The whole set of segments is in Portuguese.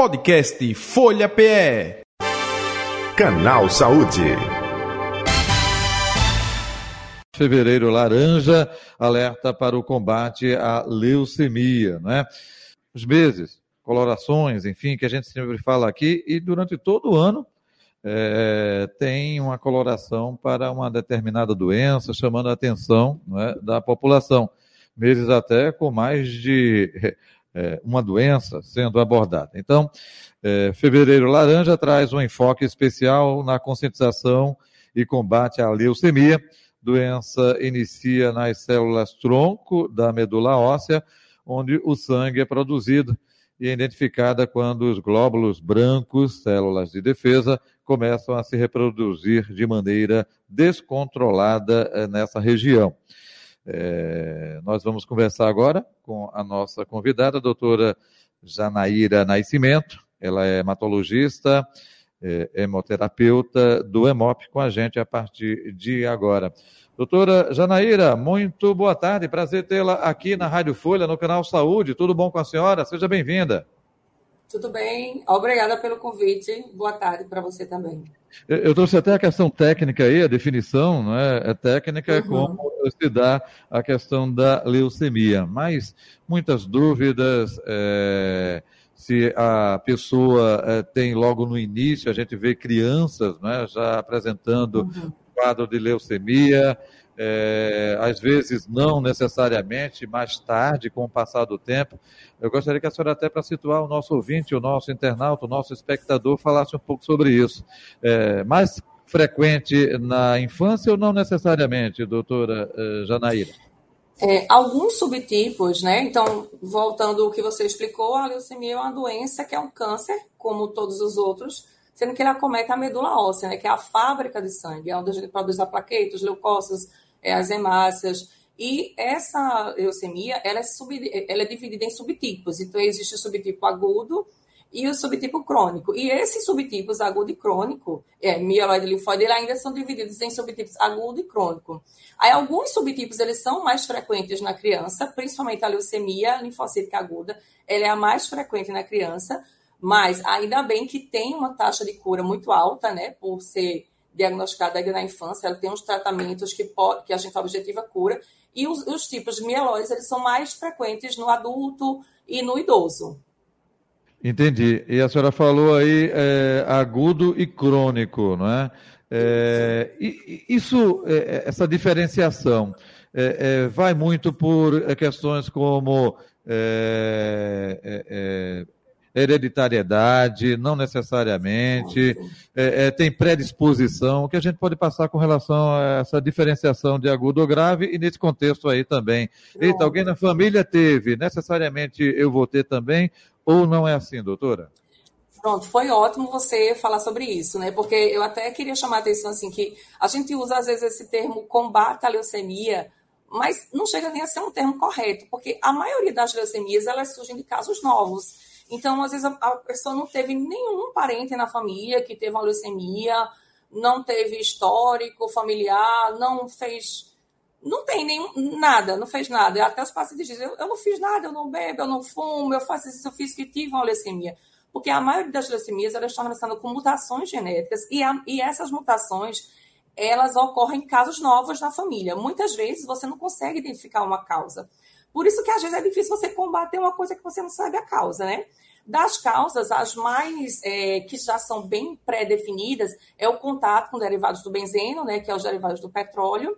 Podcast Folha PE. Canal Saúde. Fevereiro Laranja alerta para o combate à leucemia, né? Os meses, colorações, enfim, que a gente sempre fala aqui, e durante todo o ano é, tem uma coloração para uma determinada doença, chamando a atenção né, da população. Meses até com mais de é, uma doença sendo abordada. Então, é, Fevereiro Laranja traz um enfoque especial na conscientização e combate à leucemia. Doença inicia nas células tronco da medula óssea, onde o sangue é produzido e é identificada quando os glóbulos brancos, células de defesa, começam a se reproduzir de maneira descontrolada é, nessa região. É, nós vamos conversar agora com a nossa convidada, a doutora Janaíra Nascimento. Ela é hematologista, é, hemoterapeuta do EMOP com a gente a partir de agora. Doutora Janaíra, muito boa tarde, prazer tê-la aqui na Rádio Folha, no canal Saúde. Tudo bom com a senhora? Seja bem-vinda. Tudo bem, obrigada pelo convite. Boa tarde para você também. Eu trouxe até a questão técnica aí, a definição, é? é técnica é como se dá a questão da leucemia, mas muitas dúvidas. É, se a pessoa é, tem logo no início, a gente vê crianças né, já apresentando uhum. quadro de leucemia, é, às vezes não necessariamente, mais tarde, com o passar do tempo. Eu gostaria que a senhora, até para situar o nosso ouvinte, o nosso internauta, o nosso espectador, falasse um pouco sobre isso. É, mais frequente na infância ou não necessariamente, doutora uh, Janaíra? É, alguns subtipos, né? Então, voltando ao que você explicou, a leucemia é uma doença que é um câncer, como todos os outros, sendo que ele acomete a medula óssea, né? Que é a fábrica de sangue, é onde a gente produz a plaquetas, leucócitos, é, as hemácias. E essa leucemia, ela é, sub, ela é dividida em subtipos. Então, existe o subtipo agudo e o subtipo crônico. E esses subtipos, agudo e crônico, é, mieloide e linfóide, ainda são divididos em subtipos agudo e crônico. Aí, alguns subtipos, eles são mais frequentes na criança, principalmente a leucemia linfocítica aguda, ela é a mais frequente na criança, mas ainda bem que tem uma taxa de cura muito alta, né, por ser diagnosticada ainda na infância, ela tem uns tratamentos que, pode, que a gente objetiva cura, e os, os tipos de mielose eles são mais frequentes no adulto e no idoso. Entendi. E a senhora falou aí é, agudo e crônico, não é? é isso, é, essa diferenciação, é, é, vai muito por questões como é, hereditariedade, não necessariamente, é, é, tem predisposição, o que a gente pode passar com relação a essa diferenciação de agudo ou grave e nesse contexto aí também. Eita, alguém na família teve, necessariamente eu vou ter também, ou não é assim, doutora? Pronto, foi ótimo você falar sobre isso, né? Porque eu até queria chamar a atenção assim que a gente usa às vezes esse termo combate à leucemia, mas não chega nem a ser um termo correto, porque a maioria das leucemias elas surgem de casos novos. Então, às vezes, a, pessoa não teve nenhum parente na família que teve uma leucemia, não teve histórico familiar, não fez. Não tem nenhum, nada, não fez nada. Até os pacientes dizem: eu, eu não fiz nada, eu não bebo, eu não fumo, eu faço isso, eu fiz que tive uma leucemia. Porque a maioria das leucemias elas estão relacionadas com mutações genéticas e, a, e essas mutações elas ocorrem em casos novos na família. Muitas vezes você não consegue identificar uma causa. Por isso que às vezes é difícil você combater uma coisa que você não sabe a causa, né? Das causas, as mais é, que já são bem pré-definidas é o contato com derivados do benzeno, né, que é os derivados do petróleo,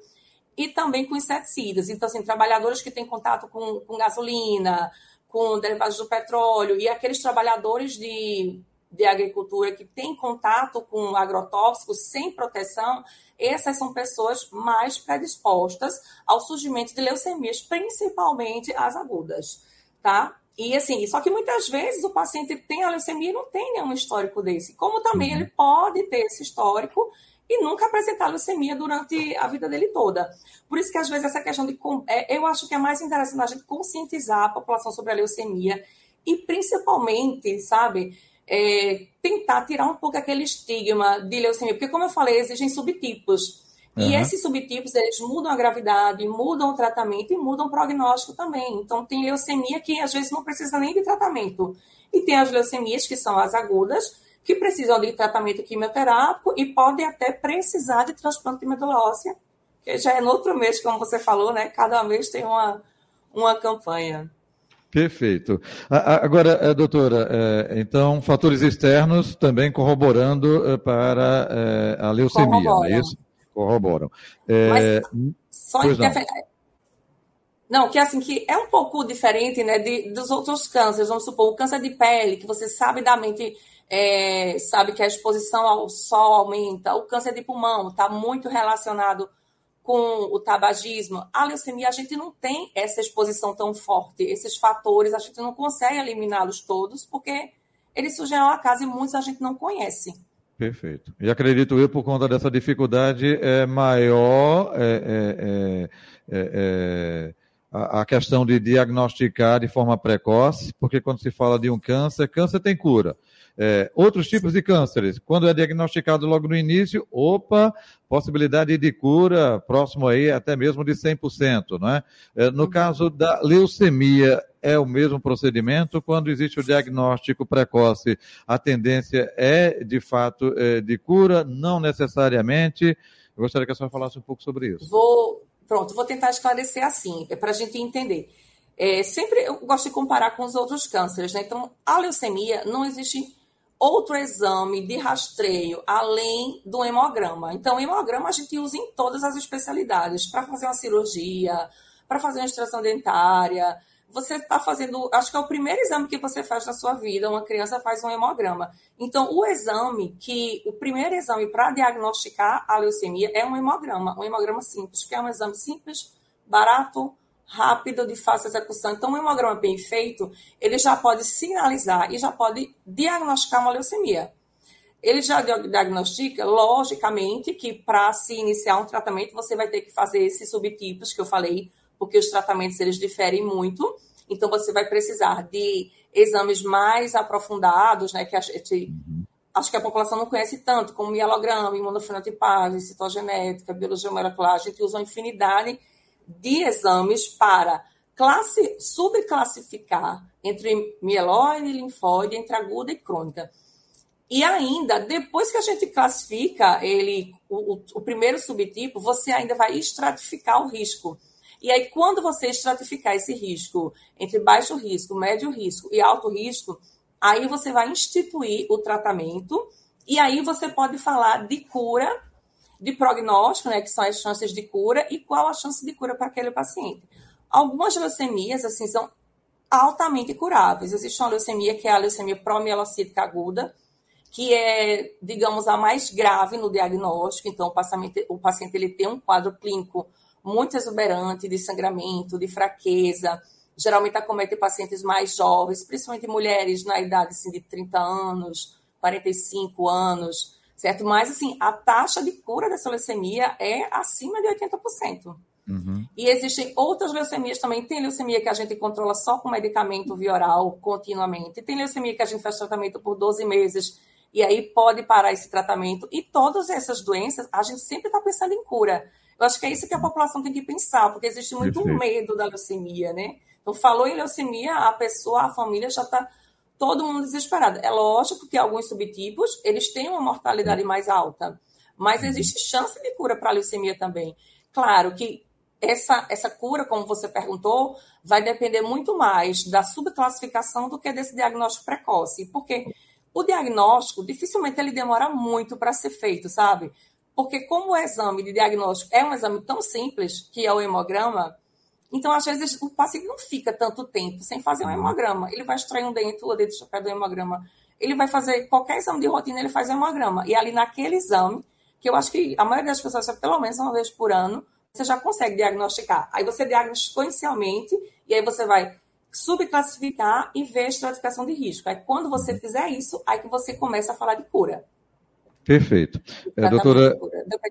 e também com inseticidas. Então, assim, trabalhadores que têm contato com, com gasolina, com derivados do petróleo, e aqueles trabalhadores de de agricultura que tem contato com agrotóxicos sem proteção, essas são pessoas mais predispostas ao surgimento de leucemias, principalmente as agudas, tá? E assim, só que muitas vezes o paciente tem a leucemia e não tem nenhum histórico desse. Como também uhum. ele pode ter esse histórico e nunca apresentar leucemia durante a vida dele toda. Por isso que às vezes essa questão de é, eu acho que é mais interessante a gente conscientizar a população sobre a leucemia e principalmente, sabe, é, tentar tirar um pouco aquele estigma de leucemia, porque como eu falei, existem subtipos. Uhum. E esses subtipos, eles mudam a gravidade, mudam o tratamento e mudam o prognóstico também. Então, tem leucemia que às vezes não precisa nem de tratamento. E tem as leucemias, que são as agudas, que precisam de tratamento quimioterápico e podem até precisar de transplante de medula óssea, que já é no outro mês, como você falou, né? Cada mês tem uma, uma campanha. Perfeito. Agora, eh, doutora, eh, então, fatores externos também corroborando eh, para a leucemia, não é isso? Corroboram. Mas, só interfer... Não, que assim, que é um pouco diferente né, de, dos outros cânceres. Vamos supor, o câncer de pele, que você sabidamente é, sabe que a exposição ao sol aumenta. O câncer de pulmão está muito relacionado com o tabagismo. A leucemia, a gente não tem essa exposição tão forte. Esses fatores, a gente não consegue eliminá-los todos, porque eles surgem ao acaso e muitos a gente não conhece. Perfeito. E acredito eu, por conta dessa dificuldade, é maior é, é, é, é, é a, questão de diagnosticar de forma precoce, porque quando se fala de um câncer, câncer tem cura. É, outros tipos de cânceres, quando é diagnosticado logo no início, opa, possibilidade de cura próximo aí até mesmo de 100%, não é? é no uhum. caso da leucemia, é o mesmo procedimento? Quando existe o diagnóstico precoce, a tendência é, de fato, é, de cura? Não necessariamente. Eu gostaria que a senhora falasse um pouco sobre isso. Vou, Pronto, vou tentar esclarecer assim, é para a gente entender. É, sempre eu gosto de comparar com os outros cânceres, né? Então, a leucemia não existe outro exame de rastreio além do hemograma. Então, hemograma a gente usa em todas as especialidades, para fazer uma cirurgia, para fazer uma extração dentária, você está fazendo, acho que é o primeiro exame que você faz na sua vida, uma criança faz um hemograma. Então, o exame que, o primeiro exame para diagnosticar a leucemia é um hemograma, um hemograma simples, que é um exame simples, barato, rápido, de fácil execução. Então, um hemograma bem feito, ele já pode sinalizar e já pode diagnosticar uma leucemia. Ele já diagnostica, logicamente, que para se iniciar um tratamento, você vai ter que fazer esses subtipos que eu falei, porque os tratamentos eles diferem muito. Então você vai precisar de exames mais aprofundados, né, que a gente acho que a população não conhece tanto, como mielograma, imunofenotipagem, citogenética, biologia molecular. A gente usa uma infinidade de exames para classe, subclassificar entre mieloide e linfóide, entre aguda e crônica. E ainda, depois que a gente classifica ele, o, o, o primeiro subtipo, você ainda vai estratificar o risco. E aí, quando você estratificar esse risco entre baixo risco, médio risco e alto risco, aí você vai instituir o tratamento e aí você pode falar de cura, de prognóstico, né, que são as chances de cura e qual a chance de cura para aquele paciente. Algumas leucemias, assim, são altamente curáveis. Existe uma leucemia que é a leucemia promielocítica aguda, que é, digamos, a mais grave no diagnóstico. Então, o paciente, o paciente ele tem um quadro clínico muito exuberante de sangramento, de fraqueza. Geralmente acomete pacientes mais jovens, principalmente mulheres na idade assim, de 30 anos, 45 anos, certo? Mas, assim, a taxa de cura dessa leucemia é acima de 80%. Uhum. E existem outras leucemias também. Tem leucemia que a gente controla só com medicamento via oral, continuamente. Tem leucemia que a gente faz tratamento por 12 meses e aí pode parar esse tratamento. E todas essas doenças, a gente sempre está pensando em cura. Eu acho que é isso que a população tem que pensar, porque existe muito Perfeito. medo da leucemia, né? Então, falou em leucemia, a pessoa, a família já está todo mundo desesperado. É lógico que alguns subtipos, eles têm uma mortalidade mais alta, mas uhum. existe chance de cura para a leucemia também. Claro que essa, essa cura, como você perguntou, vai depender muito mais da subclassificação do que desse diagnóstico precoce, porque o diagnóstico dificilmente ele demora muito para ser feito, sabe? Porque como o exame de diagnóstico é um exame tão simples, que é o hemograma, então às vezes o paciente não fica tanto tempo sem fazer um uhum. hemograma. Ele vai extrair um dente, o dedo do hemograma. Ele vai fazer qualquer exame de rotina, ele faz hemograma. E ali naquele exame, que eu acho que a maioria das pessoas, pelo menos uma vez por ano, você já consegue diagnosticar. Aí você diagnostica inicialmente, e aí você vai subclassificar e ver a estratificação de risco. Aí quando você uhum. fizer isso, aí que você começa a falar de cura. Perfeito. É, doutora.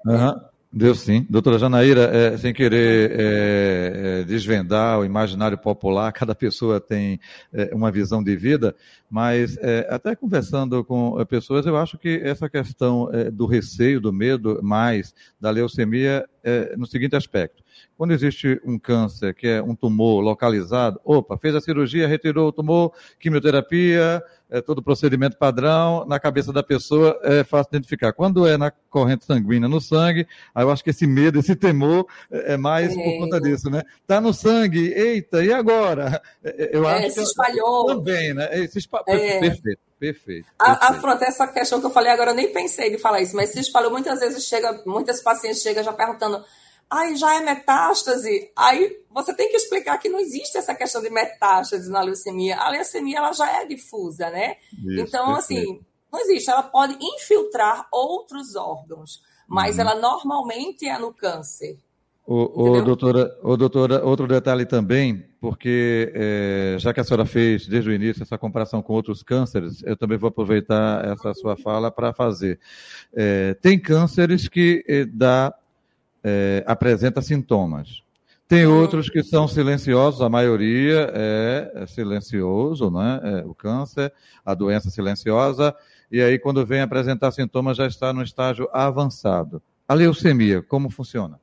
Uhum. Deu sim. Doutora Janaíra, é, sem querer é, é, desvendar o imaginário popular, cada pessoa tem é, uma visão de vida, mas é, até conversando com é, pessoas, eu acho que essa questão do receio, do medo mais da leucemia é, no seguinte aspecto. Quando existe um câncer, que é um tumor localizado, opa, fez a cirurgia, retirou o tumor, quimioterapia, é, todo o procedimento padrão, na cabeça da pessoa é fácil identificar. Quando é na corrente sanguínea, no sangue, aí eu acho que esse medo, esse temor é, é mais é. por conta disso, né? Tá no sangue, eita, e agora? É, é, eu acho se espalhou. Que também, né? Se espalhou. Perfeito. Perfeito. A, a, pronto, essa questão que eu falei agora, eu nem pensei de falar isso, mas se espalhou muitas vezes, chega, muitas pacientes chegam já perguntando, ai, já é metástase? Aí você tem que explicar que não existe essa questão de metástase na leucemia. A leucemia, ela já é difusa, né? Isso, então, assim, não existe. Ela pode infiltrar outros órgãos, mas uhum. ela normalmente é no câncer. O, o, doutora, o doutora, outro detalhe também, porque é, já que a senhora fez desde o início essa comparação com outros cânceres, eu também vou aproveitar essa sua fala para fazer. É, tem cânceres que é, dá é, apresenta sintomas. Tem hum. outros que são silenciosos, a maioria é, é silencioso, né? É o câncer, a doença silenciosa, e aí quando vem apresentar sintomas já está no estágio avançado. A leucemia, como funciona?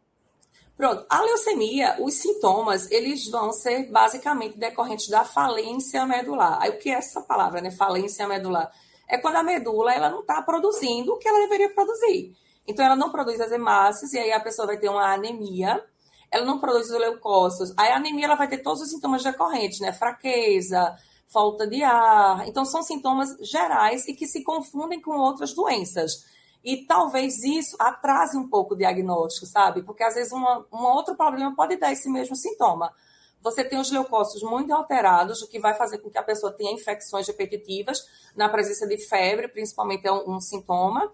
Pronto, a leucemia, os sintomas, eles vão ser basicamente decorrentes da falência medular. Aí o que é essa palavra, né? Falência medular? É quando a medula ela não está produzindo o que ela deveria produzir. Então, ela não produz as hemácias, e aí a pessoa vai ter uma anemia. Ela não produz os leucócitos. Aí a anemia ela vai ter todos os sintomas decorrentes, né? Fraqueza, falta de ar. Então, são sintomas gerais e que se confundem com outras doenças. E talvez isso atrase um pouco o diagnóstico, sabe? Porque às vezes uma, um outro problema pode dar esse mesmo sintoma. Você tem os leucócitos muito alterados, o que vai fazer com que a pessoa tenha infecções repetitivas, na presença de febre, principalmente é um, um sintoma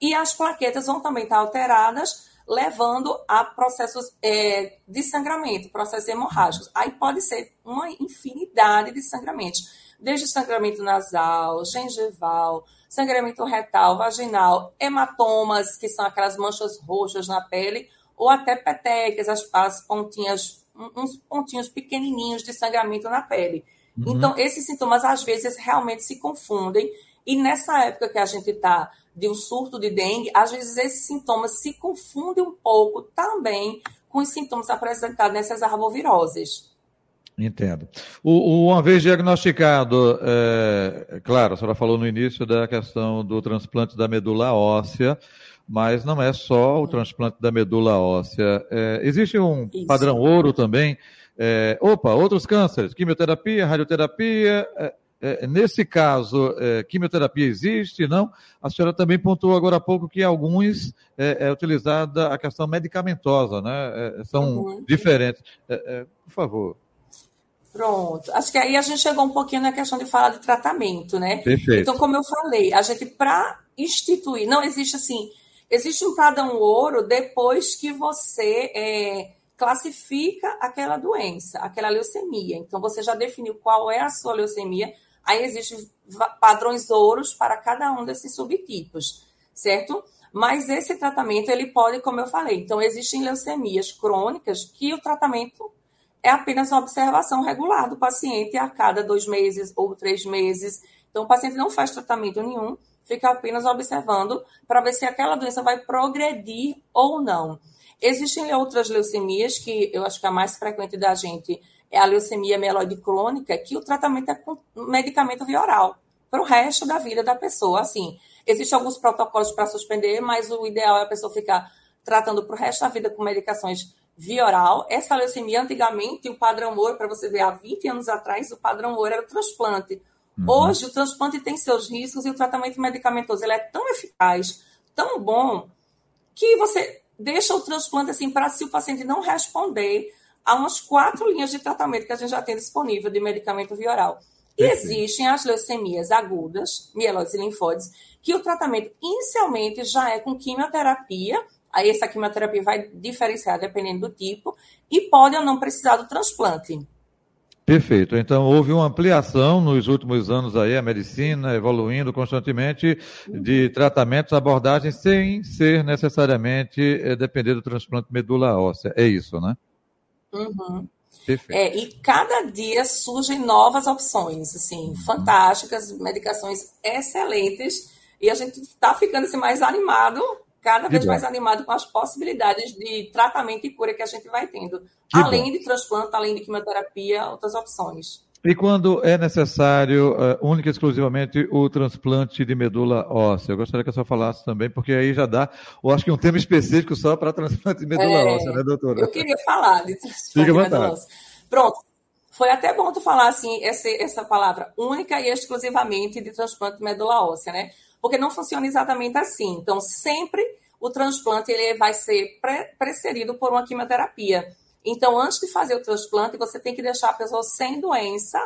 e as plaquetas vão também estar alteradas, levando a processos é, de sangramento, processos hemorrágicos. Aí pode ser uma infinidade de sangramentos, desde sangramento nasal, gengival, sangramento retal, vaginal, hematomas, que são aquelas manchas roxas na pele, ou até petecas, as, as pontinhas, uns pontinhos pequenininhos de sangramento na pele. Uhum. Então, esses sintomas às vezes realmente se confundem, e nessa época que a gente está de um surto de dengue, às vezes esses sintomas se confundem um pouco também com os sintomas apresentados nessas arboviroses. Entendo. O, uma vez diagnosticado, é, claro, a senhora falou no início da questão do transplante da medula óssea, mas não é só o transplante da medula óssea. É, existe um Isso. padrão ouro também. É, opa, outros cânceres, quimioterapia, radioterapia, é, é, nesse caso, é, quimioterapia existe, não? A senhora também pontuou agora há pouco que alguns é, utilizada a questão medicamentosa, né? São uhum. diferentes. Por favor. Pronto. Acho que aí a gente chegou um pouquinho na questão de falar de tratamento, né? Perfeito. Então, como eu falei, a gente, para instituir, não existe assim, existe um padrão ouro depois que você é, classifica aquela doença, aquela leucemia. Então, você já definiu qual é a sua leucemia, Aí existem padrões ouros para cada um desses subtipos, certo? Mas esse tratamento, ele pode, como eu falei, então existem leucemias crônicas que o tratamento é apenas uma observação regular do paciente a cada dois meses ou três meses. Então, o paciente não faz tratamento nenhum, fica apenas observando para ver se aquela doença vai progredir ou não. Existem outras leucemias que eu acho que a mais frequente da gente é a leucemia mieloide crônica, que o tratamento é com medicamento via oral, para o resto da vida da pessoa. Assim, existem alguns protocolos para suspender, mas o ideal é a pessoa ficar tratando para o resto da vida com medicações via oral. Essa leucemia, antigamente, o padrão ouro, para você ver, há 20 anos atrás, o padrão ouro era o transplante. Uhum. Hoje, o transplante tem seus riscos e o tratamento medicamentoso ele é tão eficaz, tão bom, que você deixa o transplante assim para se o paciente não responder, há umas quatro linhas de tratamento que a gente já tem disponível de medicamento via oral. E existem as leucemias agudas, mieloides e linfóides, que o tratamento inicialmente já é com quimioterapia, aí essa quimioterapia vai diferenciar dependendo do tipo, e pode ou não precisar do transplante. Perfeito. Então, houve uma ampliação nos últimos anos aí, a medicina evoluindo constantemente de tratamentos, abordagens, sem ser necessariamente é, depender do transplante medula óssea. É isso, né? Uhum. É, e cada dia surgem novas opções, assim, uhum. fantásticas, medicações excelentes, e a gente está ficando assim, mais animado cada vez mais animado com as possibilidades de tratamento e cura que a gente vai tendo. Que além bom. de transplante, além de quimioterapia, outras opções. E quando é necessário, uh, única e exclusivamente, o transplante de medula óssea? Eu gostaria que a senhora falasse também, porque aí já dá, eu acho que um tema específico só para transplante de medula é, óssea, né, doutora? Eu queria falar de transplante de medula óssea. Pronto. Foi até bom tu falar, assim, essa, essa palavra única e exclusivamente de transplante de medula óssea, né? Porque não funciona exatamente assim. Então, sempre o transplante ele vai ser pre precedido por uma quimioterapia. Então, antes de fazer o transplante, você tem que deixar a pessoa sem doença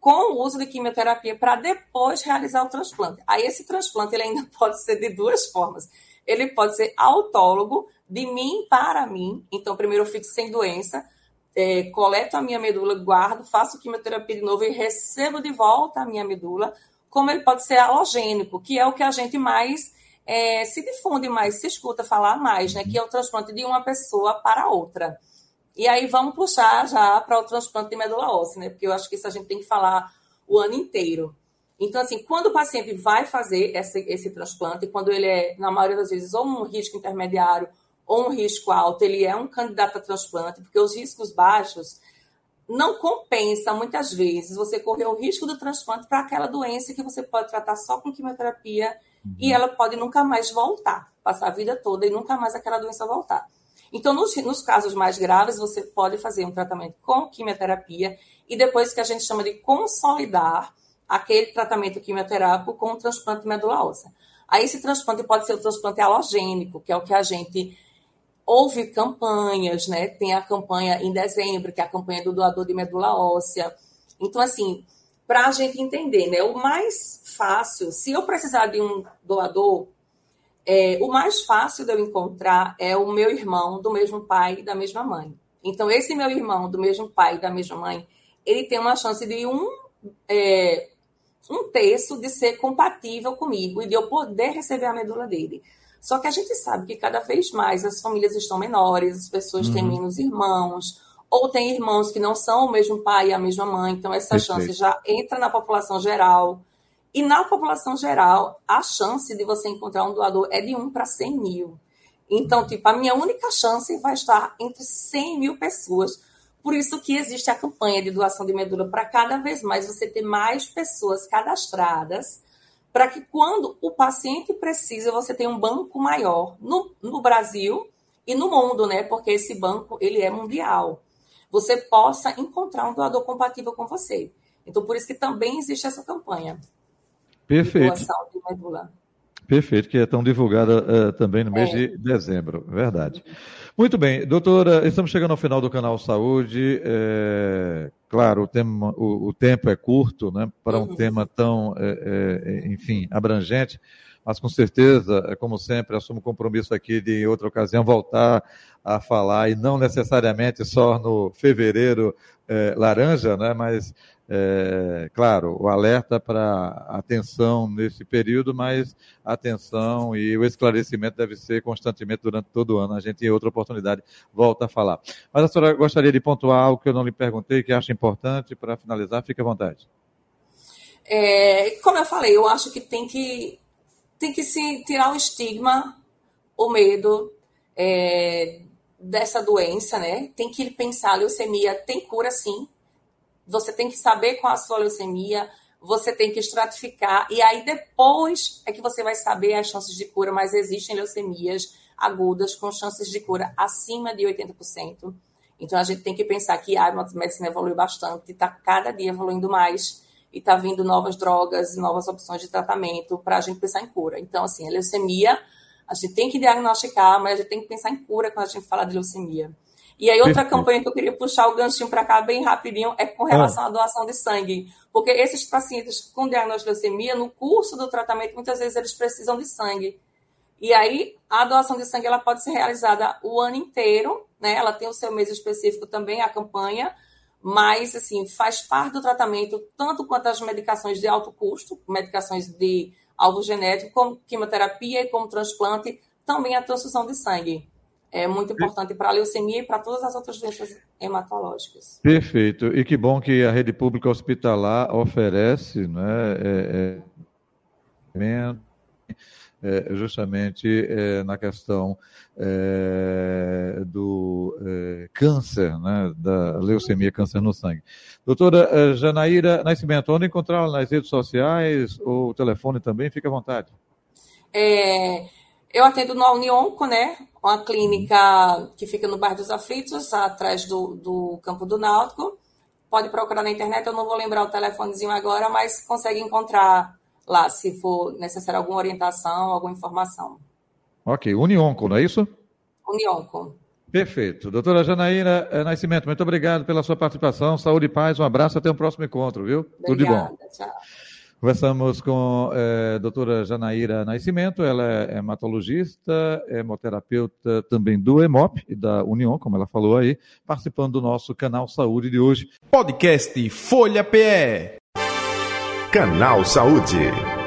com o uso de quimioterapia para depois realizar o transplante. Aí esse transplante ele ainda pode ser de duas formas. Ele pode ser autólogo, de mim para mim. Então, primeiro eu fico sem doença, é, coleto a minha medula, guardo, faço quimioterapia de novo e recebo de volta a minha medula. Como ele pode ser halogênico, que é o que a gente mais é, se difunde mais, se escuta falar mais, né? Que é o transplante de uma pessoa para outra. E aí vamos puxar já para o transplante de medula óssea, né? Porque eu acho que isso a gente tem que falar o ano inteiro. Então, assim, quando o paciente vai fazer esse, esse transplante, quando ele é, na maioria das vezes, ou um risco intermediário ou um risco alto, ele é um candidato a transplante, porque os riscos baixos não compensa, muitas vezes, você correr o risco do transplante para aquela doença que você pode tratar só com quimioterapia uhum. e ela pode nunca mais voltar, passar a vida toda e nunca mais aquela doença voltar. Então, nos, nos, casos mais graves, você pode fazer um tratamento com quimioterapia e depois que a gente chama de consolidar aquele tratamento quimioterápico com o transplante medula óssea. Aí esse transplante pode ser o transplante halogênico, que é o que a gente ouve campanhas, né? Tem a campanha em dezembro, que é a campanha do doador de medula óssea. Então, assim, para a gente entender, né? O mais fácil, se eu precisar de um doador é, o mais fácil de eu encontrar é o meu irmão do mesmo pai e da mesma mãe. Então, esse meu irmão do mesmo pai e da mesma mãe, ele tem uma chance de um, é, um terço de ser compatível comigo e de eu poder receber a medula dele. Só que a gente sabe que cada vez mais as famílias estão menores, as pessoas uhum. têm menos irmãos, ou têm irmãos que não são o mesmo pai e a mesma mãe, então essa Perfeito. chance já entra na população geral. E na população geral, a chance de você encontrar um doador é de 1 para 100 mil. Então, tipo, a minha única chance vai estar entre 100 mil pessoas. Por isso que existe a campanha de doação de medula para cada vez mais você ter mais pessoas cadastradas, para que quando o paciente precisa, você tenha um banco maior no, no Brasil e no mundo, né? Porque esse banco ele é mundial. Você possa encontrar um doador compatível com você. Então, por isso que também existe essa campanha. Perfeito. de medula. Perfeito, que é tão divulgada uh, também no mês é. de dezembro, verdade. Muito bem, doutora, estamos chegando ao final do canal Saúde. É, claro, o, tema, o, o, tempo é curto, né, para um uhum. tema tão, é, enfim, abrangente, mas com certeza, como sempre, assumo o compromisso aqui de, em outra ocasião, voltar a falar, e não necessariamente só no fevereiro laranja, né, mas é, claro, o alerta para atenção nesse período, mas atenção e o esclarecimento deve ser constantemente durante todo o ano. A gente, em outra oportunidade, volta a falar. Mas a senhora gostaria de pontuar algo que eu não lhe perguntei, que acha importante para finalizar? Fique à vontade. É, como eu falei, eu acho que tem que, tem que se tirar o estigma, o medo é, dessa doença, né? Tem que pensar, a leucemia tem cura sim, você tem que saber qual a sua leucemia, você tem que estratificar, e aí depois é que você vai saber as chances de cura, mas existem leucemias agudas com chances de cura acima de 80%. Então a gente tem que pensar que a medicina evoluiu bastante, está cada dia evoluindo mais, e está vindo novas drogas, novas opções de tratamento para a gente pensar em cura. Então, assim, a leucemia, a gente tem que diagnosticar, mas a gente tem que pensar em cura quando a gente fala de leucemia. E aí, outra campanha que eu queria puxar o ganchinho para cá bem rapidinho é com relação ah. à doação de sangue. Porque esses pacientes com diagnóstico de leucemia, no curso do tratamento, muitas vezes eles precisam de sangue. E aí, a doação de sangue ela pode ser realizada o ano inteiro, né? Ela tem o seu mês específico também, a campanha, mas, assim, faz parte do tratamento, tanto quanto as medicações de alto custo, medicações de alvo genético, como quimioterapia e como transplante, também a transfusão de sangue é muito importante para a leucemia e para todas as outras doenças hematológicas. Perfeito. E que bom que a rede pública hospitalar oferece né, é, é, é, justamente é, na questão é, do é, câncer, né, da leucemia, câncer no sangue. Doutora Janaíra Nascimento, onde encontrá-la nas redes sociais ou telefone também, fique à vontade. Eu atendo no Unionco, né? Uma clínica que fica no bairro dos Aflitos, atrás do, do Campo do Náutico. Pode procurar na internet, eu não vou lembrar o telefonezinho agora, mas consegue encontrar lá se for necessário alguma orientação, alguma informação. Ok, Unionco, não é isso? Unionco. Perfeito. Doutora Janaína eh, Nascimento, muito obrigado pela sua participação. Saúde e paz, um abraço, até o próximo encontro, viu? Obrigada, Tudo de bom. Tchau. Conversamos com a eh, doutora Janaíra Nascimento, ela é hematologista, hemoterapeuta também do EMOP e da União, como ela falou aí, participando do nosso canal Saúde de hoje. Podcast Folha PE. Canal Saúde.